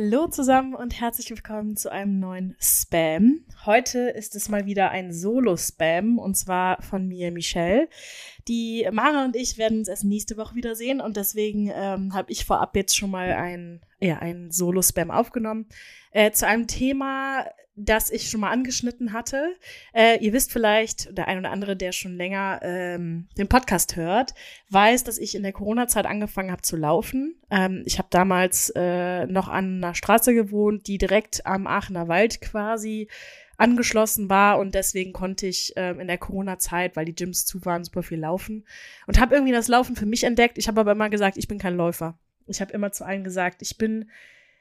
Hallo zusammen und herzlich willkommen zu einem neuen Spam. Heute ist es mal wieder ein Solo-Spam und zwar von mir, Michelle. Die Mara und ich werden uns erst nächste Woche wiedersehen und deswegen ähm, habe ich vorab jetzt schon mal ein, ja, ein Solo-Spam aufgenommen äh, zu einem Thema, das ich schon mal angeschnitten hatte. Äh, ihr wisst vielleicht, der ein oder andere, der schon länger ähm, den Podcast hört, weiß, dass ich in der Corona-Zeit angefangen habe zu laufen. Ähm, ich habe damals äh, noch an einer Straße gewohnt, die direkt am Aachener Wald quasi angeschlossen war und deswegen konnte ich ähm, in der Corona-Zeit, weil die Gyms zu waren, super viel laufen und habe irgendwie das Laufen für mich entdeckt. Ich habe aber immer gesagt, ich bin kein Läufer. Ich habe immer zu allen gesagt, ich bin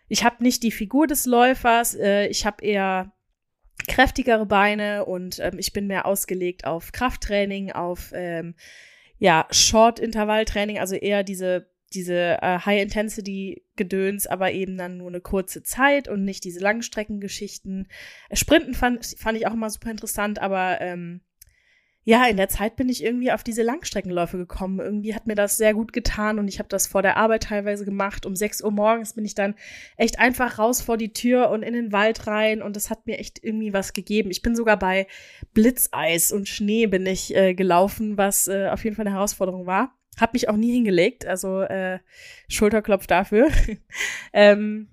ich habe nicht die Figur des Läufers, äh, ich habe eher kräftigere Beine und ähm, ich bin mehr ausgelegt auf Krafttraining, auf ähm, ja, Short-Intervalltraining, also eher diese, diese äh, High-Intensity-Gedöns, aber eben dann nur eine kurze Zeit und nicht diese Langstreckengeschichten. Sprinten fand, fand ich auch immer super interessant, aber ähm, ja, in der Zeit bin ich irgendwie auf diese Langstreckenläufe gekommen. Irgendwie hat mir das sehr gut getan und ich habe das vor der Arbeit teilweise gemacht. Um 6 Uhr morgens bin ich dann echt einfach raus vor die Tür und in den Wald rein und das hat mir echt irgendwie was gegeben. Ich bin sogar bei Blitzeis und Schnee bin ich äh, gelaufen, was äh, auf jeden Fall eine Herausforderung war. Hab mich auch nie hingelegt, also äh, Schulterklopf dafür. ähm,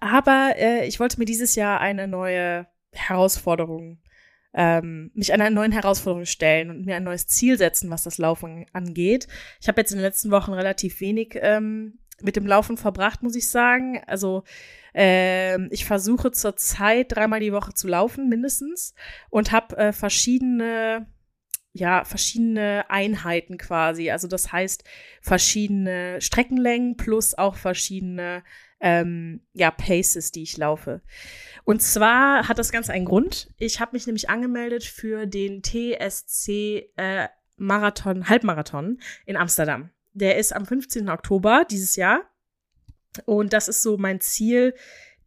aber äh, ich wollte mir dieses Jahr eine neue Herausforderung ähm, mich einer neuen Herausforderung stellen und mir ein neues Ziel setzen, was das Laufen angeht. Ich habe jetzt in den letzten Wochen relativ wenig ähm, mit dem Laufen verbracht, muss ich sagen. Also ähm, ich versuche zurzeit dreimal die Woche zu laufen, mindestens, und habe äh, verschiedene ja, verschiedene Einheiten quasi. Also das heißt verschiedene Streckenlängen plus auch verschiedene ähm, ja, Paces, die ich laufe. Und zwar hat das Ganze einen Grund. Ich habe mich nämlich angemeldet für den TSC äh, Marathon, Halbmarathon in Amsterdam. Der ist am 15. Oktober dieses Jahr. Und das ist so mein Ziel,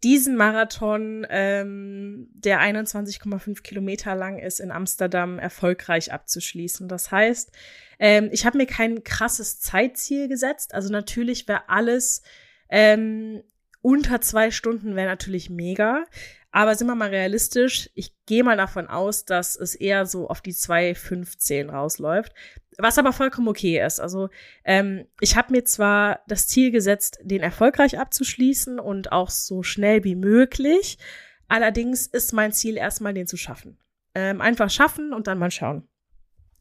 diesen Marathon, ähm, der 21,5 Kilometer lang ist, in Amsterdam erfolgreich abzuschließen. Das heißt, ähm, ich habe mir kein krasses Zeitziel gesetzt. Also natürlich wäre alles ähm, unter zwei Stunden wäre natürlich mega. Aber sind wir mal realistisch, ich gehe mal davon aus, dass es eher so auf die 2,15 rausläuft. Was aber vollkommen okay ist. Also ähm, ich habe mir zwar das Ziel gesetzt, den erfolgreich abzuschließen und auch so schnell wie möglich. Allerdings ist mein Ziel erstmal, den zu schaffen. Ähm, einfach schaffen und dann mal schauen.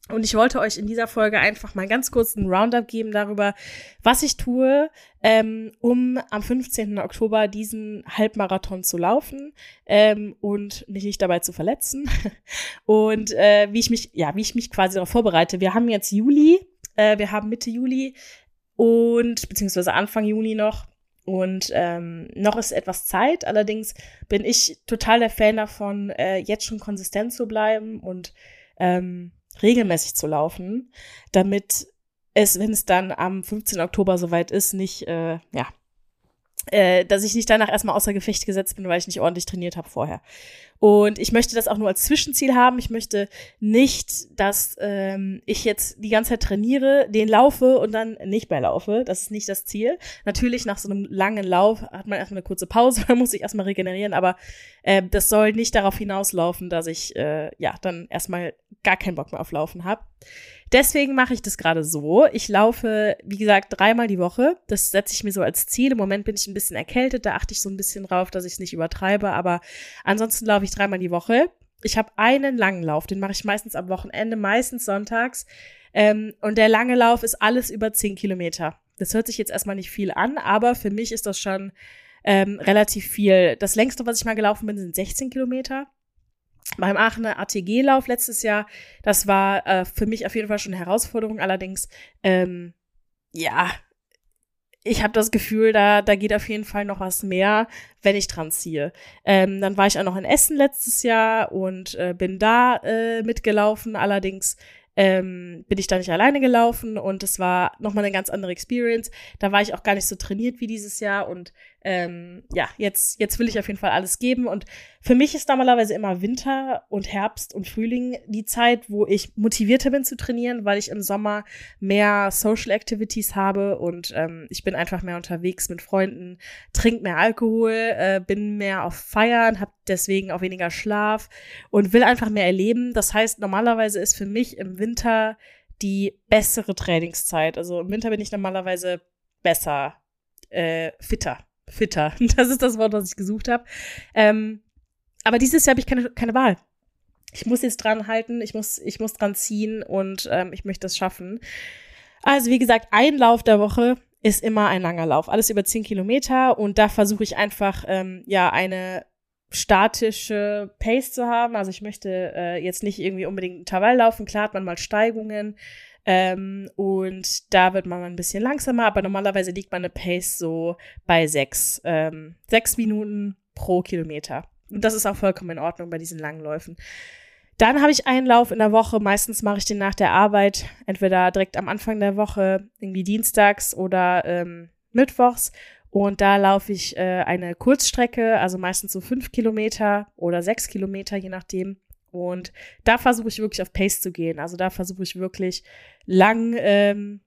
Und ich wollte euch in dieser Folge einfach mal ganz kurz einen Roundup geben darüber, was ich tue, ähm, um am 15. Oktober diesen Halbmarathon zu laufen ähm, und mich nicht dabei zu verletzen. und äh, wie ich mich, ja, wie ich mich quasi darauf vorbereite. Wir haben jetzt Juli, äh, wir haben Mitte Juli und beziehungsweise Anfang Juni noch. Und ähm, noch ist etwas Zeit. Allerdings bin ich total der Fan davon, äh, jetzt schon konsistent zu bleiben und ähm, regelmäßig zu laufen, damit es, wenn es dann am 15. Oktober soweit ist, nicht, äh, ja, äh, dass ich nicht danach erstmal außer Gefecht gesetzt bin, weil ich nicht ordentlich trainiert habe vorher. Und ich möchte das auch nur als Zwischenziel haben. Ich möchte nicht, dass ähm, ich jetzt die ganze Zeit trainiere, den laufe und dann nicht mehr laufe. Das ist nicht das Ziel. Natürlich, nach so einem langen Lauf hat man erstmal eine kurze Pause, man muss sich erstmal regenerieren, aber äh, das soll nicht darauf hinauslaufen, dass ich äh, ja dann erstmal gar keinen Bock mehr auf Laufen habe. Deswegen mache ich das gerade so. Ich laufe, wie gesagt, dreimal die Woche. Das setze ich mir so als Ziel. Im Moment bin ich ein bisschen erkältet, da achte ich so ein bisschen drauf, dass ich es nicht übertreibe. Aber ansonsten laufe ich dreimal die Woche. Ich habe einen langen Lauf, den mache ich meistens am Wochenende, meistens sonntags. Ähm, und der lange Lauf ist alles über zehn Kilometer. Das hört sich jetzt erstmal nicht viel an, aber für mich ist das schon ähm, relativ viel. Das längste, was ich mal gelaufen bin, sind 16 Kilometer beim Aachener ATG-Lauf letztes Jahr, das war äh, für mich auf jeden Fall schon eine Herausforderung. Allerdings, ähm, ja, ich habe das Gefühl, da, da geht auf jeden Fall noch was mehr, wenn ich dran ziehe. Ähm, dann war ich auch noch in Essen letztes Jahr und äh, bin da äh, mitgelaufen. Allerdings ähm, bin ich da nicht alleine gelaufen und es war nochmal eine ganz andere Experience. Da war ich auch gar nicht so trainiert wie dieses Jahr und ähm, ja, jetzt, jetzt will ich auf jeden Fall alles geben. Und für mich ist normalerweise immer Winter und Herbst und Frühling die Zeit, wo ich motivierter bin zu trainieren, weil ich im Sommer mehr Social Activities habe und ähm, ich bin einfach mehr unterwegs mit Freunden, trink mehr Alkohol, äh, bin mehr auf Feiern, habe deswegen auch weniger Schlaf und will einfach mehr erleben. Das heißt, normalerweise ist für mich im Winter die bessere Trainingszeit. Also im Winter bin ich normalerweise besser, äh, fitter fitter. Das ist das Wort, was ich gesucht habe. Ähm, aber dieses Jahr habe ich keine, keine Wahl. Ich muss jetzt dran halten, ich muss, ich muss dran ziehen und ähm, ich möchte es schaffen. Also, wie gesagt, ein Lauf der Woche ist immer ein langer Lauf. Alles über zehn Kilometer und da versuche ich einfach, ähm, ja, eine statische Pace zu haben. Also ich möchte äh, jetzt nicht irgendwie unbedingt Intervall laufen. Klar hat man mal Steigungen, ähm, und da wird man ein bisschen langsamer, aber normalerweise liegt meine Pace so bei sechs, ähm, sechs Minuten pro Kilometer. Und das ist auch vollkommen in Ordnung bei diesen langen Läufen. Dann habe ich einen Lauf in der Woche. Meistens mache ich den nach der Arbeit, entweder direkt am Anfang der Woche, irgendwie dienstags oder ähm, mittwochs. Und da laufe ich äh, eine Kurzstrecke, also meistens so fünf Kilometer oder sechs Kilometer, je nachdem. Und da versuche ich wirklich auf Pace zu gehen. Also da versuche ich wirklich lang, ähm,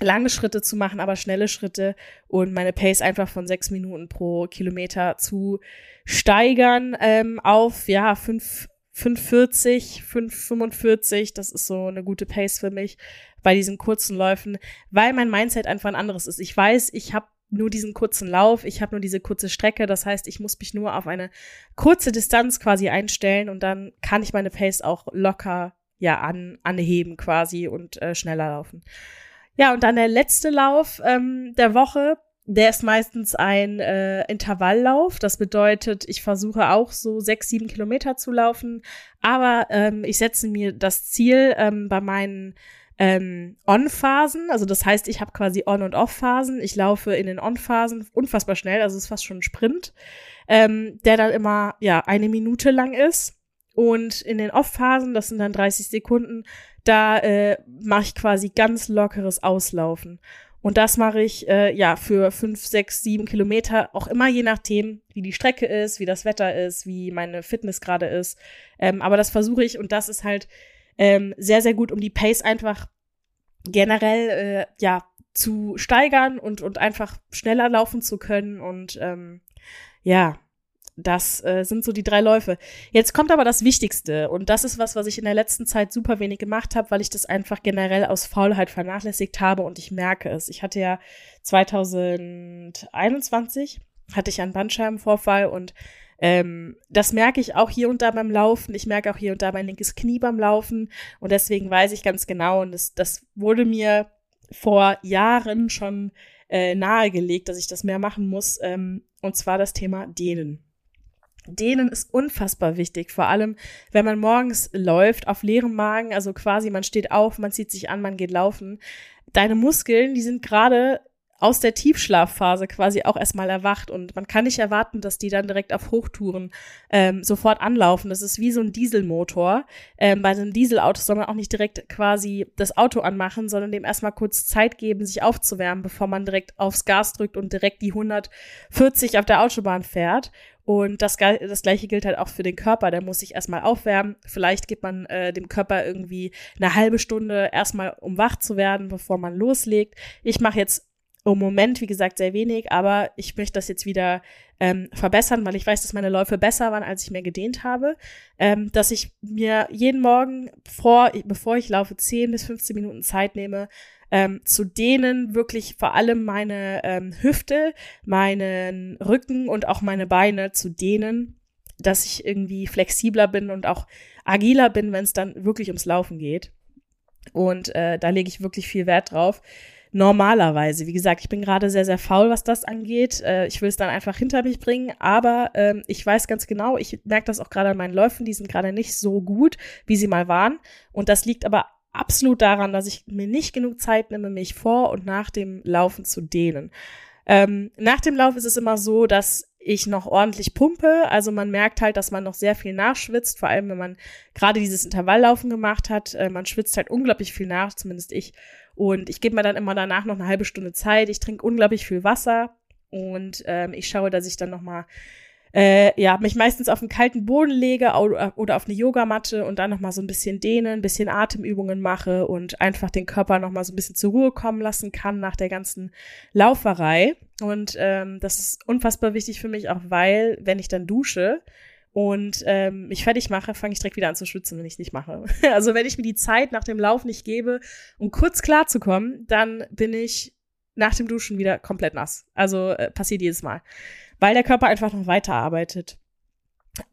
lange Schritte zu machen, aber schnelle Schritte und meine Pace einfach von sechs Minuten pro Kilometer zu steigern ähm, auf ja fünf 540, 545, das ist so eine gute Pace für mich bei diesen kurzen Läufen, weil mein Mindset einfach ein anderes ist. Ich weiß, ich habe nur diesen kurzen Lauf, ich habe nur diese kurze Strecke, das heißt, ich muss mich nur auf eine kurze Distanz quasi einstellen und dann kann ich meine Pace auch locker ja an, anheben quasi und äh, schneller laufen. Ja, und dann der letzte Lauf ähm, der Woche, der ist meistens ein äh, Intervalllauf. Das bedeutet, ich versuche auch so sechs, sieben Kilometer zu laufen, aber ähm, ich setze mir das Ziel ähm, bei meinen ähm, On-Phasen. Also das heißt, ich habe quasi On- und Off-Phasen. Ich laufe in den On-Phasen unfassbar schnell, also es ist fast schon ein Sprint, ähm, der dann immer ja eine Minute lang ist. Und in den Off-Phasen, das sind dann 30 Sekunden, da äh, mache ich quasi ganz lockeres Auslaufen. Und das mache ich äh, ja für fünf, sechs, sieben Kilometer, auch immer je nachdem, wie die Strecke ist, wie das Wetter ist, wie meine Fitness gerade ist. Ähm, aber das versuche ich und das ist halt ähm, sehr, sehr gut, um die Pace einfach generell äh, ja zu steigern und, und einfach schneller laufen zu können. Und ähm, ja, das äh, sind so die drei Läufe. Jetzt kommt aber das Wichtigste und das ist was, was ich in der letzten Zeit super wenig gemacht habe, weil ich das einfach generell aus Faulheit vernachlässigt habe und ich merke es. Ich hatte ja 2021 hatte ich einen Bandscheibenvorfall und ähm, das merke ich auch hier und da beim Laufen. Ich merke auch hier und da mein linkes Knie beim Laufen. Und deswegen weiß ich ganz genau, und das, das wurde mir vor Jahren schon äh, nahegelegt, dass ich das mehr machen muss. Ähm, und zwar das Thema Dehnen. Dehnen ist unfassbar wichtig, vor allem wenn man morgens läuft auf leerem Magen, also quasi man steht auf, man zieht sich an, man geht laufen. Deine Muskeln, die sind gerade aus der Tiefschlafphase quasi auch erstmal erwacht und man kann nicht erwarten, dass die dann direkt auf Hochtouren ähm, sofort anlaufen. Das ist wie so ein Dieselmotor. Ähm, bei einem Dieselauto soll man auch nicht direkt quasi das Auto anmachen, sondern dem erstmal kurz Zeit geben, sich aufzuwärmen, bevor man direkt aufs Gas drückt und direkt die 140 auf der Autobahn fährt. Und das, das gleiche gilt halt auch für den Körper. Der muss sich erstmal aufwärmen. Vielleicht gibt man äh, dem Körper irgendwie eine halbe Stunde erstmal, um wach zu werden, bevor man loslegt. Ich mache jetzt im Moment, wie gesagt, sehr wenig, aber ich möchte das jetzt wieder ähm, verbessern, weil ich weiß, dass meine Läufe besser waren, als ich mir gedehnt habe. Ähm, dass ich mir jeden Morgen, vor, bevor ich laufe, 10 bis 15 Minuten Zeit nehme, ähm, zu dehnen, wirklich vor allem meine ähm, Hüfte, meinen Rücken und auch meine Beine zu dehnen, dass ich irgendwie flexibler bin und auch agiler bin, wenn es dann wirklich ums Laufen geht. Und äh, da lege ich wirklich viel Wert drauf normalerweise. Wie gesagt, ich bin gerade sehr, sehr faul, was das angeht. Äh, ich will es dann einfach hinter mich bringen, aber ähm, ich weiß ganz genau, ich merke das auch gerade an meinen Läufen, die sind gerade nicht so gut, wie sie mal waren. Und das liegt aber absolut daran, dass ich mir nicht genug Zeit nehme, mich vor und nach dem Laufen zu dehnen. Ähm, nach dem Lauf ist es immer so, dass ich noch ordentlich pumpe. Also man merkt halt, dass man noch sehr viel nachschwitzt, vor allem wenn man gerade dieses Intervalllaufen gemacht hat. Äh, man schwitzt halt unglaublich viel nach, zumindest ich. Und ich gebe mir dann immer danach noch eine halbe Stunde Zeit. Ich trinke unglaublich viel Wasser. Und ähm, ich schaue, dass ich dann noch mal äh, ja, mich meistens auf einen kalten Boden lege oder auf eine Yogamatte und dann noch mal so ein bisschen dehnen, ein bisschen Atemübungen mache und einfach den Körper noch mal so ein bisschen zur Ruhe kommen lassen kann nach der ganzen Lauferei. Und ähm, das ist unfassbar wichtig für mich, auch weil, wenn ich dann dusche, und ähm, mich fertig mache, fange ich direkt wieder an zu schwitzen, wenn ich nicht mache. also wenn ich mir die Zeit nach dem Lauf nicht gebe, um kurz klarzukommen, dann bin ich nach dem Duschen wieder komplett nass. Also äh, passiert jedes Mal weil der Körper einfach noch weiterarbeitet.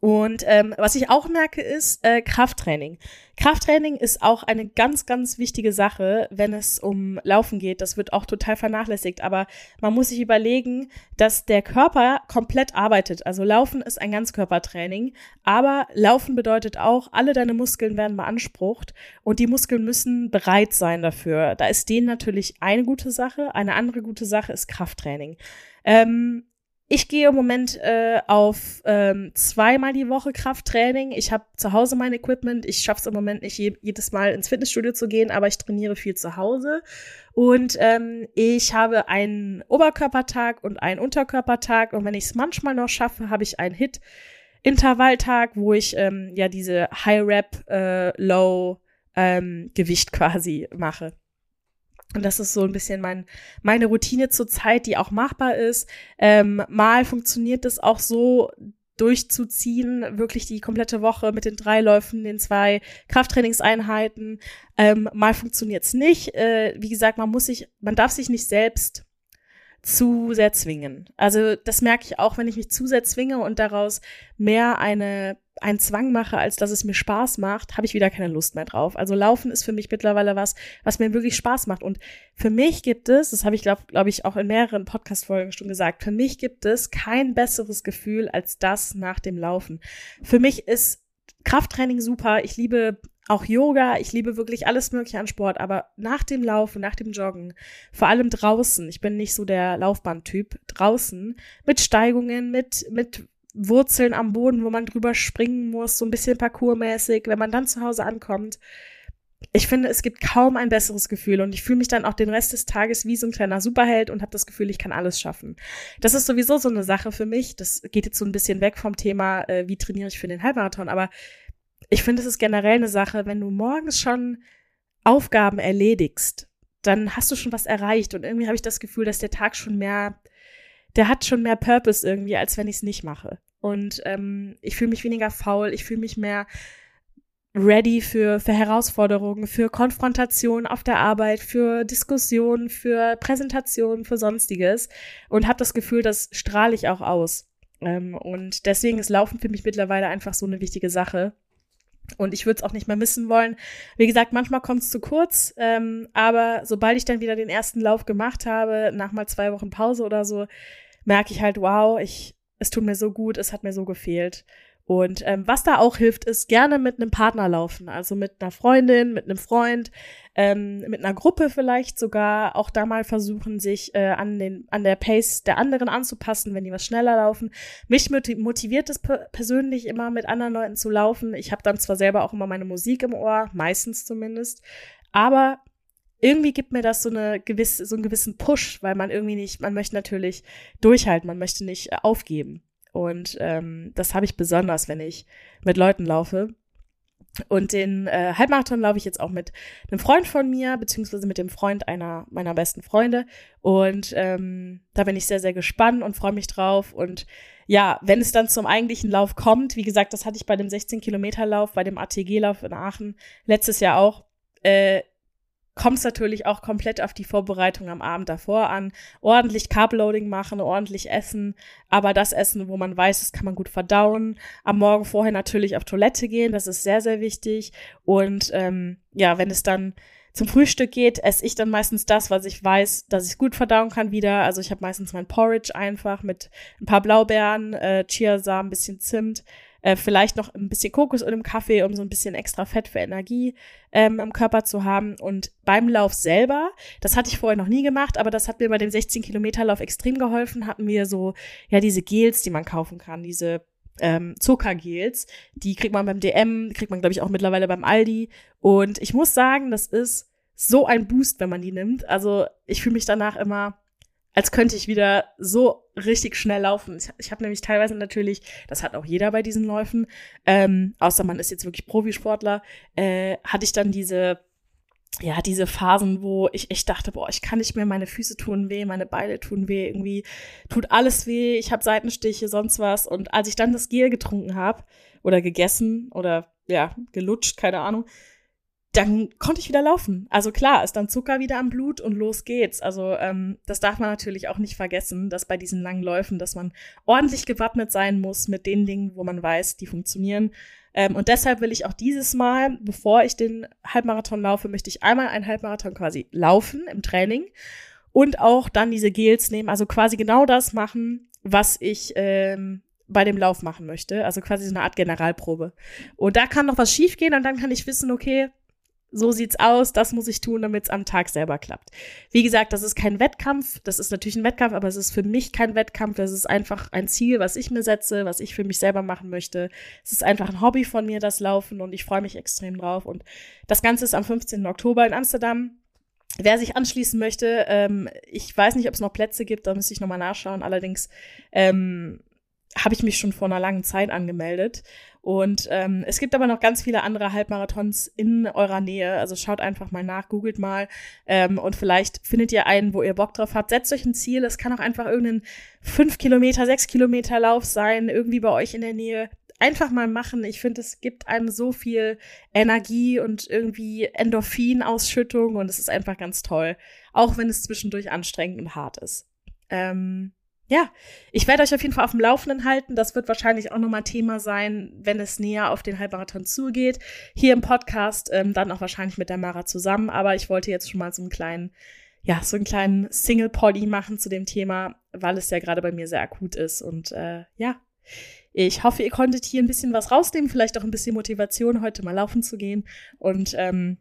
Und ähm, was ich auch merke, ist äh, Krafttraining. Krafttraining ist auch eine ganz, ganz wichtige Sache, wenn es um Laufen geht. Das wird auch total vernachlässigt. Aber man muss sich überlegen, dass der Körper komplett arbeitet. Also Laufen ist ein Ganzkörpertraining. Aber Laufen bedeutet auch, alle deine Muskeln werden beansprucht und die Muskeln müssen bereit sein dafür. Da ist denen natürlich eine gute Sache. Eine andere gute Sache ist Krafttraining. Ähm, ich gehe im Moment äh, auf ähm, zweimal die Woche Krafttraining. Ich habe zu Hause mein Equipment. Ich schaffe es im Moment nicht je jedes Mal ins Fitnessstudio zu gehen, aber ich trainiere viel zu Hause. Und ähm, ich habe einen Oberkörpertag und einen Unterkörpertag. Und wenn ich es manchmal noch schaffe, habe ich einen Hit. Intervalltag, wo ich ähm, ja diese High Rap äh, Low ähm, Gewicht quasi mache. Und das ist so ein bisschen mein, meine Routine zur Zeit, die auch machbar ist. Ähm, mal funktioniert es auch so, durchzuziehen, wirklich die komplette Woche mit den drei Läufen, den zwei Krafttrainingseinheiten. Ähm, mal funktioniert's nicht. Äh, wie gesagt, man muss sich, man darf sich nicht selbst zu sehr zwingen. Also das merke ich auch, wenn ich mich zu sehr zwinge und daraus mehr eine einen Zwang mache, als dass es mir Spaß macht, habe ich wieder keine Lust mehr drauf. Also Laufen ist für mich mittlerweile was, was mir wirklich Spaß macht. Und für mich gibt es, das habe ich glaube glaub ich auch in mehreren Podcast-Folgen schon gesagt, für mich gibt es kein besseres Gefühl als das nach dem Laufen. Für mich ist Krafttraining super. Ich liebe auch Yoga, ich liebe wirklich alles Mögliche an Sport, aber nach dem Laufen, nach dem Joggen, vor allem draußen, ich bin nicht so der Laufbahntyp, draußen, mit Steigungen, mit, mit Wurzeln am Boden, wo man drüber springen muss, so ein bisschen parkourmäßig, wenn man dann zu Hause ankommt. Ich finde, es gibt kaum ein besseres Gefühl und ich fühle mich dann auch den Rest des Tages wie so ein kleiner Superheld und habe das Gefühl, ich kann alles schaffen. Das ist sowieso so eine Sache für mich. Das geht jetzt so ein bisschen weg vom Thema, äh, wie trainiere ich für den Halbmarathon, aber ich finde, es ist generell eine Sache, wenn du morgens schon Aufgaben erledigst, dann hast du schon was erreicht und irgendwie habe ich das Gefühl, dass der Tag schon mehr der hat schon mehr Purpose irgendwie, als wenn ich es nicht mache. Und ähm, ich fühle mich weniger faul, ich fühle mich mehr ready für, für Herausforderungen, für Konfrontation auf der Arbeit, für Diskussionen, für Präsentationen, für sonstiges und habe das Gefühl, das strahle ich auch aus. Ähm, und deswegen ist Laufen für mich mittlerweile einfach so eine wichtige Sache. Und ich würde es auch nicht mehr missen wollen. Wie gesagt, manchmal kommt es zu kurz, ähm, aber sobald ich dann wieder den ersten Lauf gemacht habe, nach mal zwei Wochen Pause oder so, merke ich halt, wow, ich, es tut mir so gut, es hat mir so gefehlt. Und ähm, was da auch hilft, ist gerne mit einem Partner laufen, also mit einer Freundin, mit einem Freund, ähm, mit einer Gruppe vielleicht sogar. Auch da mal versuchen, sich äh, an den an der Pace der anderen anzupassen, wenn die was schneller laufen. Mich motiviert es persönlich immer, mit anderen Leuten zu laufen. Ich habe dann zwar selber auch immer meine Musik im Ohr, meistens zumindest, aber irgendwie gibt mir das so eine gewisse, so einen gewissen Push, weil man irgendwie nicht, man möchte natürlich durchhalten, man möchte nicht äh, aufgeben. Und ähm, das habe ich besonders, wenn ich mit Leuten laufe. Und den äh, Halbmarathon laufe ich jetzt auch mit einem Freund von mir, beziehungsweise mit dem Freund einer meiner besten Freunde. Und ähm, da bin ich sehr, sehr gespannt und freue mich drauf. Und ja, wenn es dann zum eigentlichen Lauf kommt, wie gesagt, das hatte ich bei dem 16-Kilometer-Lauf, bei dem ATG-Lauf in Aachen letztes Jahr auch, äh, kommt es natürlich auch komplett auf die Vorbereitung am Abend davor an. Ordentlich Carbloading machen, ordentlich essen, aber das Essen, wo man weiß, das kann man gut verdauen. Am Morgen vorher natürlich auf Toilette gehen, das ist sehr, sehr wichtig. Und ähm, ja, wenn es dann zum Frühstück geht, esse ich dann meistens das, was ich weiß, dass ich gut verdauen kann wieder. Also ich habe meistens mein Porridge einfach mit ein paar Blaubeeren, äh, Chiasamen, bisschen Zimt, äh, vielleicht noch ein bisschen Kokos und im Kaffee, um so ein bisschen extra Fett für Energie ähm, im Körper zu haben. Und beim Lauf selber, das hatte ich vorher noch nie gemacht, aber das hat mir bei dem 16-Kilometer-Lauf extrem geholfen, hatten wir so, ja, diese Gels, die man kaufen kann, diese ähm, Zuckergels. Die kriegt man beim DM, kriegt man, glaube ich, auch mittlerweile beim Aldi. Und ich muss sagen, das ist so ein Boost, wenn man die nimmt. Also ich fühle mich danach immer als könnte ich wieder so richtig schnell laufen. Ich, ich habe nämlich teilweise natürlich, das hat auch jeder bei diesen Läufen, ähm, außer man ist jetzt wirklich Profisportler, äh, hatte ich dann diese ja, diese Phasen, wo ich echt dachte, boah, ich kann nicht mehr, meine Füße tun weh, meine Beine tun weh, irgendwie tut alles weh, ich habe Seitenstiche, sonst was. Und als ich dann das Gel getrunken habe oder gegessen oder ja, gelutscht, keine Ahnung, dann konnte ich wieder laufen. Also klar, ist dann Zucker wieder am Blut und los geht's. Also ähm, das darf man natürlich auch nicht vergessen, dass bei diesen langen Läufen, dass man ordentlich gewappnet sein muss mit den Dingen, wo man weiß, die funktionieren. Ähm, und deshalb will ich auch dieses Mal, bevor ich den Halbmarathon laufe, möchte ich einmal einen Halbmarathon quasi laufen im Training und auch dann diese Gels nehmen, also quasi genau das machen, was ich ähm, bei dem Lauf machen möchte. Also quasi so eine Art Generalprobe. Und da kann noch was schiefgehen und dann kann ich wissen, okay, so sieht's aus, das muss ich tun, damit es am Tag selber klappt. Wie gesagt, das ist kein Wettkampf, das ist natürlich ein Wettkampf, aber es ist für mich kein Wettkampf, das ist einfach ein Ziel, was ich mir setze, was ich für mich selber machen möchte. Es ist einfach ein Hobby von mir, das Laufen und ich freue mich extrem drauf. Und das Ganze ist am 15. Oktober in Amsterdam. Wer sich anschließen möchte, ähm, ich weiß nicht, ob es noch Plätze gibt, da müsste ich nochmal nachschauen. Allerdings ähm, habe ich mich schon vor einer langen Zeit angemeldet. Und ähm, es gibt aber noch ganz viele andere Halbmarathons in eurer Nähe. Also schaut einfach mal nach, googelt mal ähm, und vielleicht findet ihr einen, wo ihr Bock drauf habt. Setzt euch ein Ziel. Es kann auch einfach irgendein fünf Kilometer, sechs Kilometer Lauf sein, irgendwie bei euch in der Nähe. Einfach mal machen. Ich finde, es gibt einem so viel Energie und irgendwie Endorphinausschüttung und es ist einfach ganz toll. Auch wenn es zwischendurch anstrengend und hart ist. Ähm, ja, ich werde euch auf jeden Fall auf dem Laufenden halten. Das wird wahrscheinlich auch nochmal Thema sein, wenn es näher auf den Halbmarathon zugeht. Hier im Podcast ähm, dann auch wahrscheinlich mit der Mara zusammen. Aber ich wollte jetzt schon mal so einen kleinen, ja, so einen kleinen Single-Poddy machen zu dem Thema, weil es ja gerade bei mir sehr akut ist. Und äh, ja, ich hoffe, ihr konntet hier ein bisschen was rausnehmen, vielleicht auch ein bisschen Motivation, heute mal laufen zu gehen. Und ähm,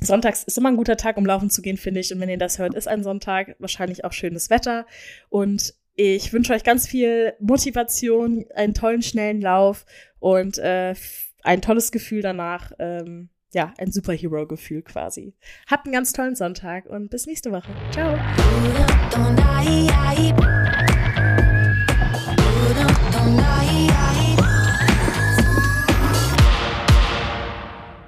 Sonntags ist immer ein guter Tag, um laufen zu gehen, finde ich. Und wenn ihr das hört, ist ein Sonntag wahrscheinlich auch schönes Wetter. Und ich wünsche euch ganz viel Motivation, einen tollen, schnellen Lauf und äh, ein tolles Gefühl danach. Ähm, ja, ein Superhero-Gefühl quasi. Habt einen ganz tollen Sonntag und bis nächste Woche. Ciao.